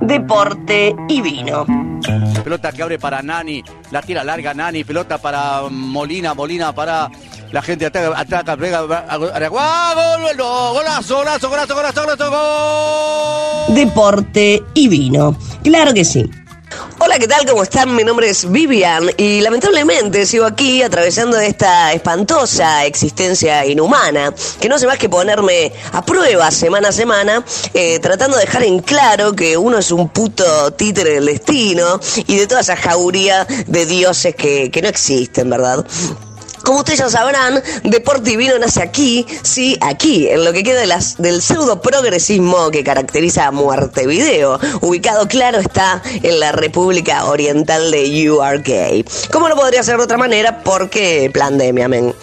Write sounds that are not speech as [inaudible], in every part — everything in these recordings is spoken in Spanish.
deporte y vino. Pelota que abre para Nani, la tira larga Nani, pelota para Molina, Molina para la gente ataca, ataca, pega, gol, golazo, golazo, golazo, golazo, golazo, gol. Deporte y vino. Claro que sí. Hola, ¿qué tal? ¿Cómo están? Mi nombre es Vivian y lamentablemente sigo aquí atravesando esta espantosa existencia inhumana que no hace más que ponerme a prueba semana a semana eh, tratando de dejar en claro que uno es un puto títere del destino y de toda esa jauría de dioses que, que no existen, ¿verdad? Como ustedes ya sabrán, Deporte Vino nace aquí, sí, aquí, en lo que queda de las, del pseudo progresismo que caracteriza a Muerte Video, ubicado, claro, está en la República Oriental de URK. ¿Cómo no podría ser de otra manera? Porque pandemia, men.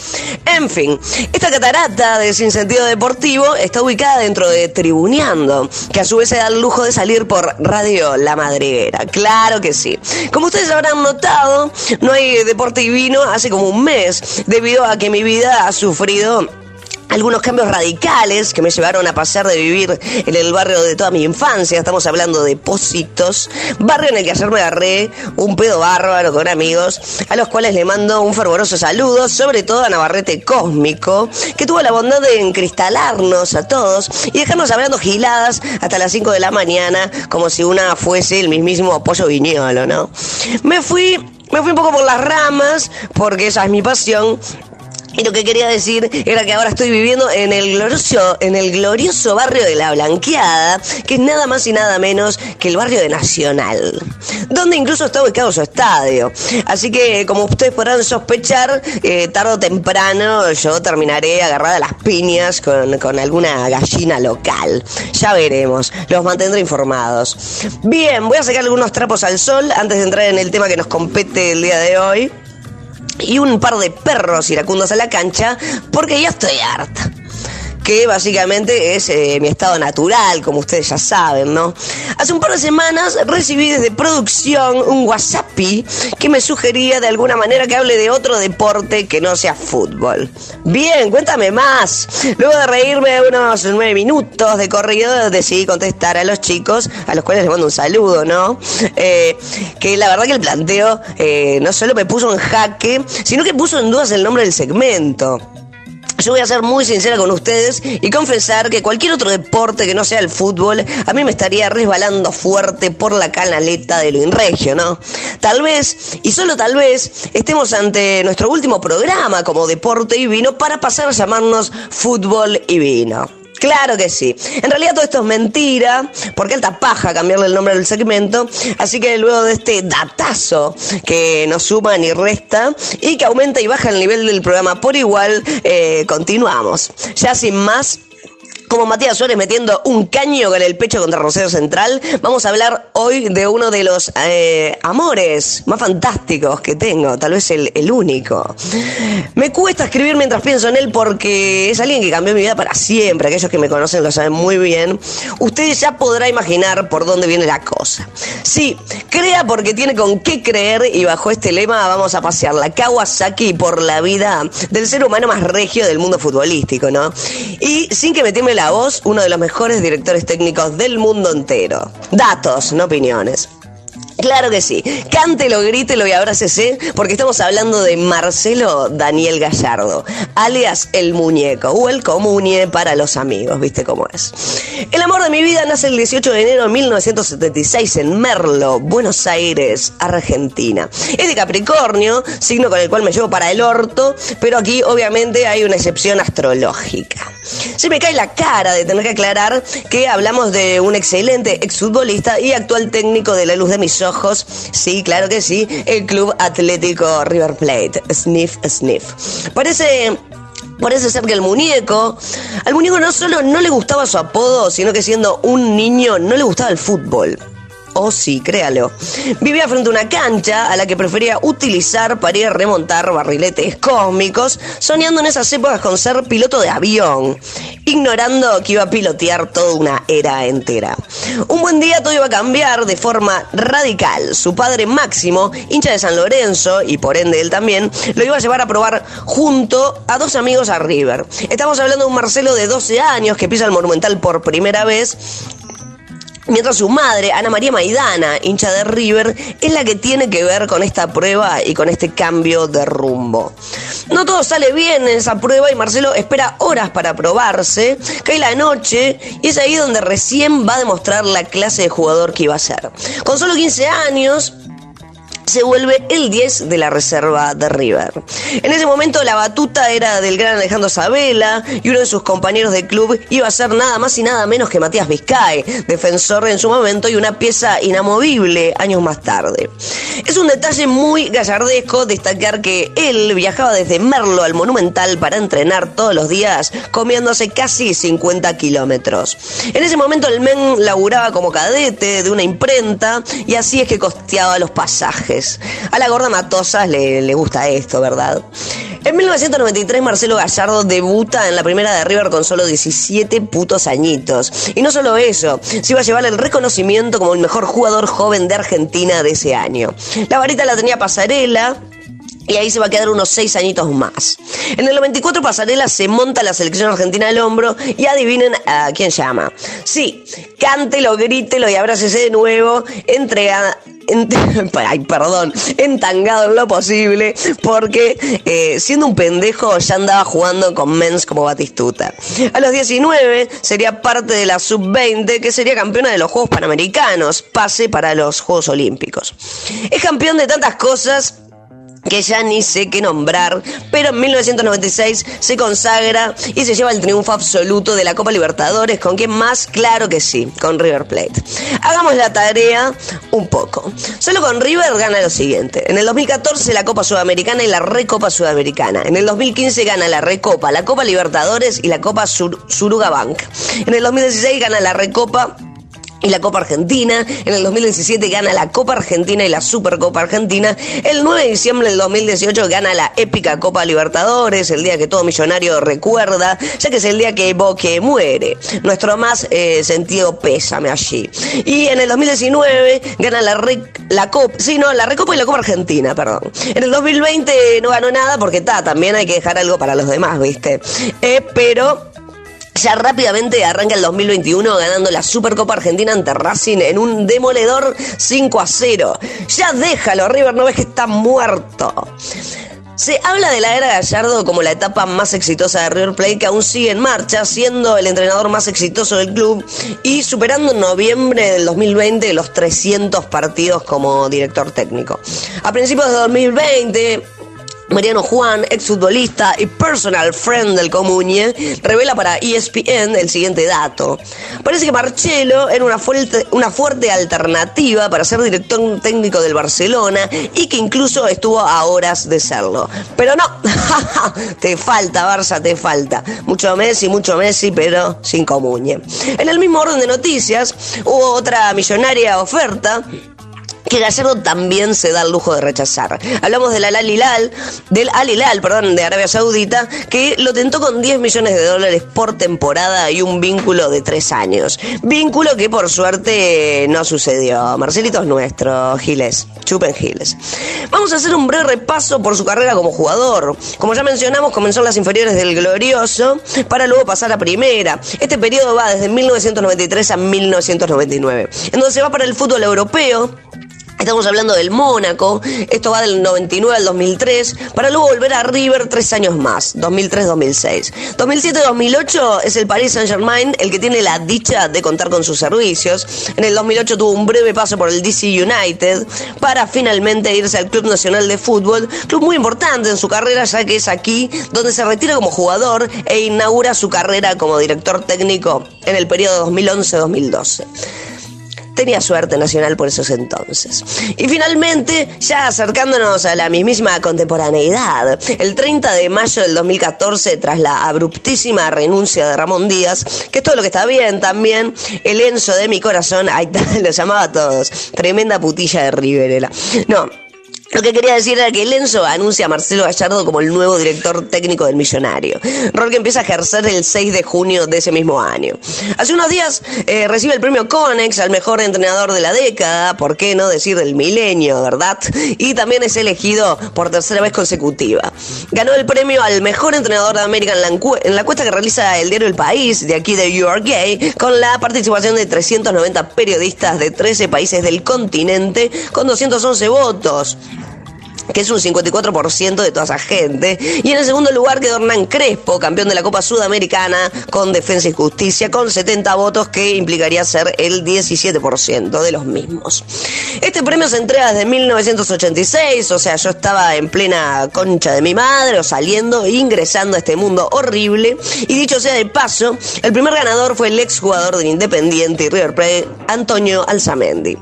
En fin, esta catarata de sinsentido deportivo está ubicada dentro de Tribuneando, que a su vez se da el lujo de salir por Radio La Madriguera. Claro que sí. Como ustedes habrán notado, no hay Deporte y Vino hace como un mes debido a que mi vida ha sufrido algunos cambios radicales que me llevaron a pasar de vivir en el barrio de toda mi infancia, estamos hablando de Positos, barrio en el que ayer me agarré un pedo bárbaro con amigos, a los cuales le mando un fervoroso saludo, sobre todo a Navarrete Cósmico, que tuvo la bondad de encristalarnos a todos y dejarnos hablando giladas hasta las 5 de la mañana, como si una fuese el mismísimo pollo viñolo, ¿no? Me fui me fui un poco por las ramas, porque esa es mi pasión, y lo que quería decir era que ahora estoy viviendo en el glorioso, en el glorioso barrio de La Blanqueada, que es nada más y nada menos que el barrio de Nacional, donde incluso está ubicado su estadio. Así que, como ustedes podrán sospechar, eh, tarde o temprano yo terminaré agarrada a las piñas con, con alguna gallina local. Ya veremos, los mantendré informados. Bien, voy a sacar algunos trapos al sol antes de entrar en el tema que nos compete el día de hoy y un par de perros iracundos a la cancha porque ya estoy harta que básicamente es eh, mi estado natural, como ustedes ya saben, ¿no? Hace un par de semanas recibí desde producción un WhatsApp que me sugería de alguna manera que hable de otro deporte que no sea fútbol. Bien, cuéntame más. Luego de reírme unos nueve minutos de corrido, decidí contestar a los chicos, a los cuales les mando un saludo, ¿no? Eh, que la verdad que el planteo eh, no solo me puso en jaque, sino que puso en dudas el nombre del segmento. Yo voy a ser muy sincera con ustedes y confesar que cualquier otro deporte que no sea el fútbol, a mí me estaría resbalando fuerte por la canaleta de lo inregio, ¿no? Tal vez, y solo tal vez, estemos ante nuestro último programa como Deporte y Vino para pasar a llamarnos Fútbol y Vino. Claro que sí. En realidad todo esto es mentira, porque alta paja cambiarle el nombre del segmento. Así que luego de este datazo que nos suma ni resta y que aumenta y baja el nivel del programa por igual, eh, continuamos. Ya sin más, como Matías Suárez metiendo un caño con el pecho contra Rosario Central, vamos a hablar hoy de uno de los eh, amores más fantásticos que tengo, tal vez el, único. Me cuesta escribir mientras pienso en él porque es alguien que cambió mi vida para siempre, aquellos que me conocen lo saben muy bien. Ustedes ya podrán imaginar por dónde viene la cosa. Sí, crea porque tiene con qué creer y bajo este lema vamos a pasear la Kawasaki por la vida del ser humano más regio del mundo futbolístico, ¿no? Y sin que me tiemble la voz, uno de los mejores directores técnicos del mundo entero. Datos, no opiniones. Claro que sí. Cántelo, grítelo y abrácese, porque estamos hablando de Marcelo Daniel Gallardo, alias El Muñeco, o el Comunie para los amigos, ¿viste cómo es? El amor de mi vida nace el 18 de enero de 1976 en Merlo, Buenos Aires, Argentina. Es de Capricornio, signo con el cual me llevo para el orto, pero aquí obviamente hay una excepción astrológica. Se me cae la cara de tener que aclarar que hablamos de un excelente exfutbolista y actual técnico de la luz de mis ojos. Sí, claro que sí, el Club Atlético River Plate. Sniff, sniff. Parece Parece ser que el muñeco, al muñeco no solo no le gustaba su apodo, sino que siendo un niño no le gustaba el fútbol. Oh sí, créalo. Vivía frente a una cancha a la que prefería utilizar para ir a remontar barriletes cósmicos, soñando en esas épocas con ser piloto de avión, ignorando que iba a pilotear toda una era entera. Un buen día todo iba a cambiar de forma radical. Su padre Máximo, hincha de San Lorenzo, y por ende él también, lo iba a llevar a probar junto a dos amigos a River. Estamos hablando de un Marcelo de 12 años que pisa el Monumental por primera vez Mientras su madre, Ana María Maidana, hincha de River, es la que tiene que ver con esta prueba y con este cambio de rumbo. No todo sale bien en esa prueba y Marcelo espera horas para probarse, cae la noche y es ahí donde recién va a demostrar la clase de jugador que iba a ser. Con solo 15 años, se vuelve el 10 de la reserva de River. En ese momento la batuta era del gran Alejandro Sabela y uno de sus compañeros de club iba a ser nada más y nada menos que Matías Vizcay, defensor en su momento y una pieza inamovible años más tarde. Es un detalle muy gallardesco destacar que él viajaba desde Merlo al Monumental para entrenar todos los días, comiéndose casi 50 kilómetros. En ese momento el men laburaba como cadete de una imprenta y así es que costeaba los pasajes. A la gorda Matosas le, le gusta esto, ¿verdad? En 1993 Marcelo Gallardo debuta en la primera de River con solo 17 putos añitos. Y no solo eso, se iba a llevar el reconocimiento como el mejor jugador joven de Argentina de ese año. La varita la tenía Pasarela, y ahí se va a quedar unos seis añitos más. En el 94 Pasarela se monta la selección argentina al hombro y adivinen a quién llama. Sí, cántelo, grítelo y abrácese de nuevo, entrega, [laughs] ay, perdón, entangado en lo posible, porque eh, siendo un pendejo ya andaba jugando con mens como Batistuta. A los 19 sería parte de la sub-20, que sería campeona de los Juegos Panamericanos, pase para los Juegos Olímpicos. Es campeón de tantas cosas que ya ni sé qué nombrar, pero en 1996 se consagra y se lleva el triunfo absoluto de la Copa Libertadores. ¿Con quién más? Claro que sí, con River Plate. Hagamos la tarea un poco. Solo con River gana lo siguiente. En el 2014 la Copa Sudamericana y la Recopa Sudamericana. En el 2015 gana la Recopa, la Copa Libertadores y la Copa Suruga Bank. En el 2016 gana la Recopa y la Copa Argentina. En el 2017 gana la Copa Argentina y la Supercopa Argentina. El 9 de diciembre del 2018 gana la épica Copa Libertadores, el día que todo millonario recuerda, ya que es el día que Boque muere. Nuestro más eh, sentido pésame allí. Y en el 2019 gana la, la Copa, sí, no, la Recopa y la Copa Argentina, perdón. En el 2020 no ganó nada porque está, también hay que dejar algo para los demás, ¿viste? Eh, pero ya rápidamente arranca el 2021 ganando la Supercopa Argentina ante Racing en un demoledor 5 a 0. Ya déjalo, River, no ves que está muerto. Se habla de la era Gallardo como la etapa más exitosa de River Plate que aún sigue en marcha, siendo el entrenador más exitoso del club y superando en noviembre del 2020 los 300 partidos como director técnico. A principios de 2020, Mariano Juan, exfutbolista y personal friend del Comuñe, revela para ESPN el siguiente dato. Parece que Marcelo era una fuerte, alternativa para ser director técnico del Barcelona y que incluso estuvo a horas de serlo. Pero no, [laughs] te falta Barça, te falta. Mucho Messi, mucho Messi, pero sin Comuñe. En el mismo orden de noticias, hubo otra millonaria oferta que Gallardo también se da el lujo de rechazar. Hablamos del Al Hilal, del Al Hilal, perdón, de Arabia Saudita, que lo tentó con 10 millones de dólares por temporada y un vínculo de 3 años. Vínculo que por suerte no sucedió. Marcelito es nuestro, Giles, chupen Giles. Vamos a hacer un breve repaso por su carrera como jugador. Como ya mencionamos, comenzó en las inferiores del Glorioso para luego pasar a primera. Este periodo va desde 1993 a 1999. Entonces va para el fútbol europeo Estamos hablando del Mónaco, esto va del 99 al 2003, para luego volver a River tres años más, 2003-2006. 2007-2008 es el Paris Saint-Germain el que tiene la dicha de contar con sus servicios. En el 2008 tuvo un breve paso por el DC United para finalmente irse al Club Nacional de Fútbol, club muy importante en su carrera ya que es aquí donde se retira como jugador e inaugura su carrera como director técnico en el periodo 2011-2012 tenía suerte nacional por esos entonces. Y finalmente, ya acercándonos a la mismísima contemporaneidad, el 30 de mayo del 2014, tras la abruptísima renuncia de Ramón Díaz, que es todo lo que está bien también, el Enzo de mi corazón, ahí [laughs] lo llamaba a todos, tremenda putilla de Riverela. No, Lo que quería decir era que Lenzo anuncia a Marcelo Gallardo como el nuevo director técnico del Millonario, rol que empieza a ejercer el 6 de junio de ese mismo año. Hace unos días eh, recibe el premio Conex al mejor entrenador de la década, por qué no decir del milenio, ¿verdad? Y también es elegido por tercera vez consecutiva. Ganó el premio al mejor entrenador de América en la, en la encuesta que realiza el diario El País, de aquí de You Gay, con la participación de 390 periodistas de 13 países del continente, con 211 votos que es un 54% de toda esa gente. Y en el segundo lugar quedó Hernán Crespo, campeón de la Copa Sudamericana con Defensa y Justicia, con 70 votos, que implicaría ser el 17% de los mismos. Este premio se entrega desde 1986, o sea, yo estaba en plena concha de mi madre, o saliendo e ingresando a este mundo horrible. Y dicho sea de paso, el primer ganador fue el exjugador del Independiente y River Plate, Antonio Alzamendi.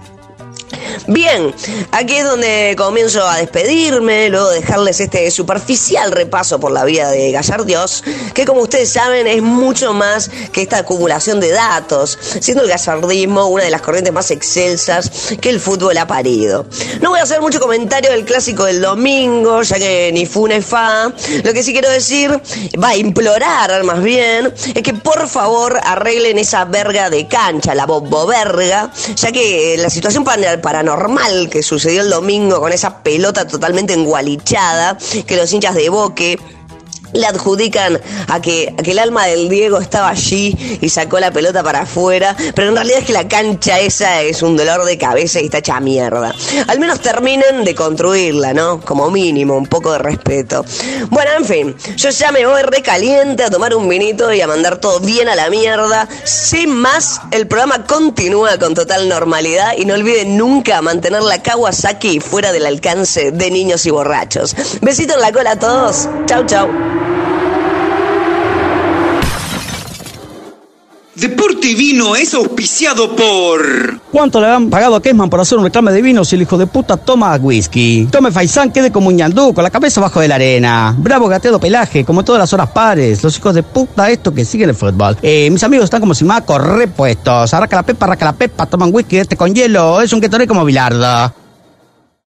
Bien, aquí es donde comienzo a despedirme, luego dejarles este superficial repaso por la vida de Gallardios, que como ustedes saben es mucho más que esta acumulación de datos, siendo el gallardismo una de las corrientes más excelsas que el fútbol ha parido. No voy a hacer mucho comentario del clásico del domingo, ya que ni fu ni fa. Lo que sí quiero decir, va a implorar más bien, es que por favor arreglen esa verga de cancha, la bobo verga, ya que la situación paranormal normal que sucedió el domingo con esa pelota totalmente engualichada que los hinchas de Boque le adjudican a que, el alma del Diego estaba allí y sacó la pelota para afuera, pero en realidad es que la cancha esa es un dolor de cabeza y está hecha mierda. Al menos terminen de construirla, ¿no? Como mínimo, un poco de respeto. Bueno, en fin, yo ya me voy recaliente a tomar un vinito y a mandar todo bien a la mierda. Sin más, el programa continúa con total normalidad y no olviden nunca mantener la Kawasaki fuera del alcance de niños y borrachos. Besito en la cola a todos. Chau, chau. Deporte y Vino es auspiciado por... ¿Cuánto le han pagado a Kesman por hacer un reclame de vino si el hijo de puta toma whisky? Tome Faisán, quede como un ñandú, con la cabeza bajo de la arena. Bravo gateado pelaje, como todas las horas pares. Los hijos de puta esto que siguen el fútbol. Eh, mis amigos están como si macos repuestos. Arraca la pepa, arraca la pepa, toman whisky este con hielo. Es un que como bilardo.